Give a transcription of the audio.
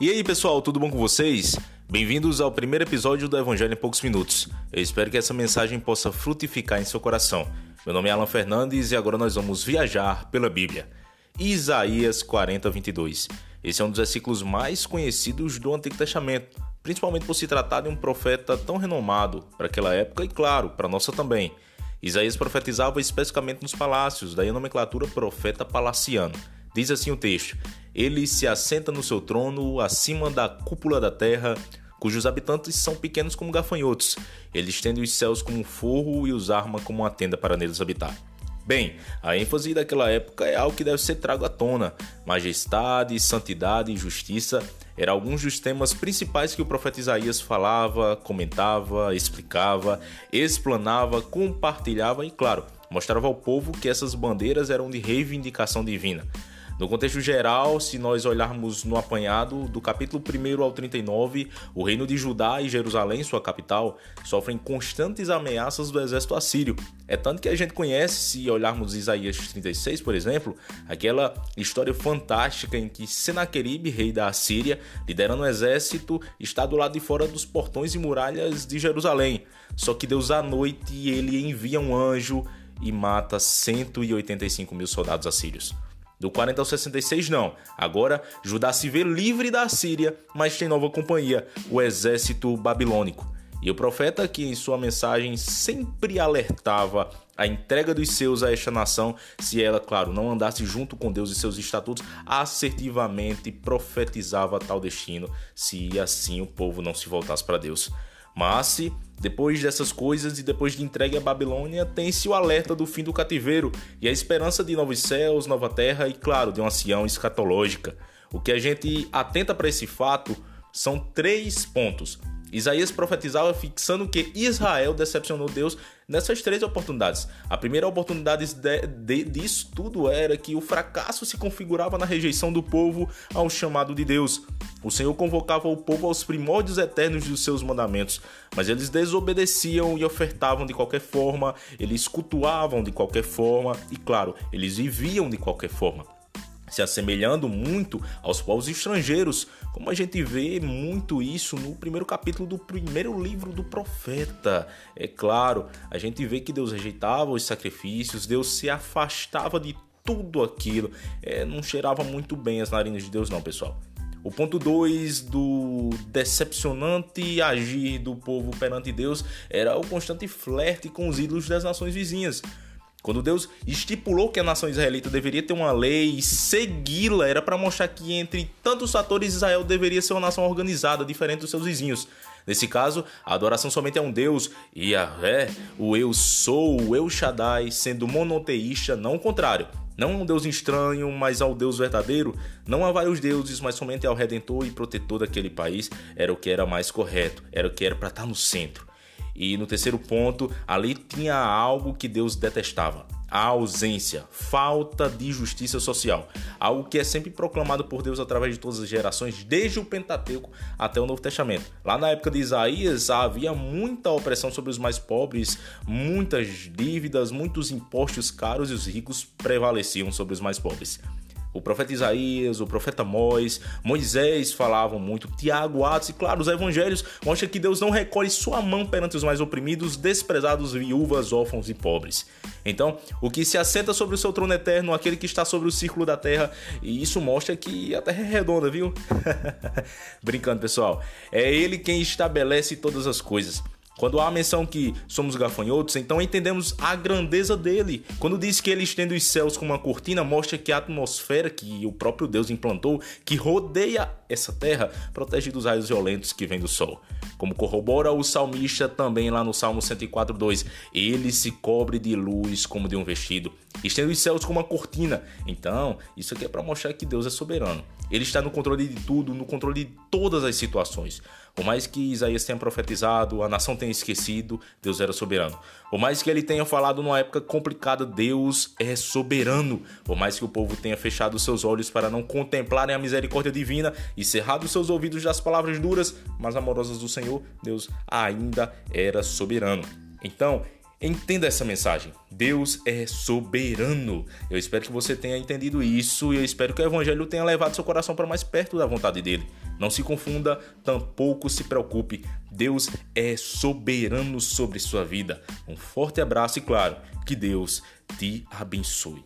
E aí, pessoal, tudo bom com vocês? Bem-vindos ao primeiro episódio do Evangelho em Poucos Minutos. Eu espero que essa mensagem possa frutificar em seu coração. Meu nome é Alan Fernandes e agora nós vamos viajar pela Bíblia. Isaías 40, 22. Esse é um dos versículos mais conhecidos do Antigo Testamento, principalmente por se tratar de um profeta tão renomado para aquela época e, claro, para a nossa também. Isaías profetizava especificamente nos palácios, daí a nomenclatura profeta palaciano. Diz assim o texto: Ele se assenta no seu trono acima da cúpula da terra, cujos habitantes são pequenos como gafanhotos. Ele estende os céus como um forro e os arma como uma tenda para neles habitar. Bem, a ênfase daquela época é algo que deve ser trago à tona. Majestade, santidade e justiça eram alguns dos temas principais que o profeta Isaías falava, comentava, explicava, explanava, compartilhava e, claro, mostrava ao povo que essas bandeiras eram de reivindicação divina. No contexto geral, se nós olharmos no apanhado do capítulo 1 ao 39, o reino de Judá e Jerusalém, sua capital, sofrem constantes ameaças do exército assírio. É tanto que a gente conhece, se olharmos Isaías 36, por exemplo, aquela história fantástica em que Senaqueribe, rei da Assíria, liderando o um exército, está do lado de fora dos portões e muralhas de Jerusalém. Só que Deus à noite ele envia um anjo e mata 185 mil soldados assírios. Do 40 ao 66, não. Agora, Judá se vê livre da Síria, mas tem nova companhia, o exército babilônico. E o profeta, que em sua mensagem sempre alertava a entrega dos seus a esta nação, se ela, claro, não andasse junto com Deus e seus estatutos, assertivamente profetizava tal destino, se assim o povo não se voltasse para Deus. Mas, depois dessas coisas e depois de entregue à Babilônia, tem-se o alerta do fim do cativeiro e a esperança de novos céus, nova terra e, claro, de uma Sião escatológica. O que a gente atenta para esse fato são três pontos. Isaías profetizava fixando que Israel decepcionou Deus nessas três oportunidades. A primeira oportunidade de, de, disso tudo era que o fracasso se configurava na rejeição do povo ao chamado de Deus. O Senhor convocava o povo aos primórdios eternos dos seus mandamentos, mas eles desobedeciam e ofertavam de qualquer forma, eles cultuavam de qualquer forma e, claro, eles viviam de qualquer forma se assemelhando muito aos povos estrangeiros, como a gente vê muito isso no primeiro capítulo do primeiro livro do profeta. É claro, a gente vê que Deus rejeitava os sacrifícios, Deus se afastava de tudo aquilo, é, não cheirava muito bem as narinas de Deus, não, pessoal. O ponto 2 do decepcionante agir do povo perante Deus era o constante flerte com os ídolos das nações vizinhas. Quando Deus estipulou que a nação israelita deveria ter uma lei e segui-la, era para mostrar que entre tantos fatores Israel deveria ser uma nação organizada, diferente dos seus vizinhos. Nesse caso, a adoração somente é um Deus, e é o eu sou, o eu Shaddai, sendo monoteísta, não o contrário. Não um Deus estranho, mas ao Deus verdadeiro. Não há vários deuses, mas somente ao Redentor e Protetor daquele país. Era o que era mais correto, era o que era para estar no centro. E no terceiro ponto, ali tinha algo que Deus detestava: a ausência, falta de justiça social. Algo que é sempre proclamado por Deus através de todas as gerações, desde o Pentateuco até o Novo Testamento. Lá na época de Isaías havia muita opressão sobre os mais pobres, muitas dívidas, muitos impostos caros e os ricos prevaleciam sobre os mais pobres. O profeta Isaías, o profeta Moisés, Moisés falavam muito, Tiago, Atos e, claro, os evangelhos mostram que Deus não recolhe sua mão perante os mais oprimidos, desprezados, viúvas, órfãos e pobres. Então, o que se assenta sobre o seu trono eterno, aquele que está sobre o círculo da terra, e isso mostra que a terra é redonda, viu? Brincando, pessoal. É ele quem estabelece todas as coisas. Quando há a menção que somos gafanhotos, então entendemos a grandeza dele. Quando diz que ele estende os céus como uma cortina, mostra que a atmosfera que o próprio Deus implantou, que rodeia essa terra, protege dos raios violentos que vêm do sol. Como corrobora o salmista também lá no Salmo 104:2, ele se cobre de luz como de um vestido, estende os céus como uma cortina. Então, isso aqui é para mostrar que Deus é soberano. Ele está no controle de tudo, no controle de todas as situações. Por mais que Isaías tenha profetizado, a nação tenha esquecido, Deus era soberano. Por mais que ele tenha falado numa época complicada, Deus é soberano. Por mais que o povo tenha fechado seus olhos para não contemplarem a misericórdia divina e cerrado seus ouvidos das palavras duras, mas amorosas do Senhor, Deus ainda era soberano. Então, Entenda essa mensagem. Deus é soberano. Eu espero que você tenha entendido isso e eu espero que o Evangelho tenha levado seu coração para mais perto da vontade dele. Não se confunda, tampouco se preocupe. Deus é soberano sobre sua vida. Um forte abraço e, claro, que Deus te abençoe.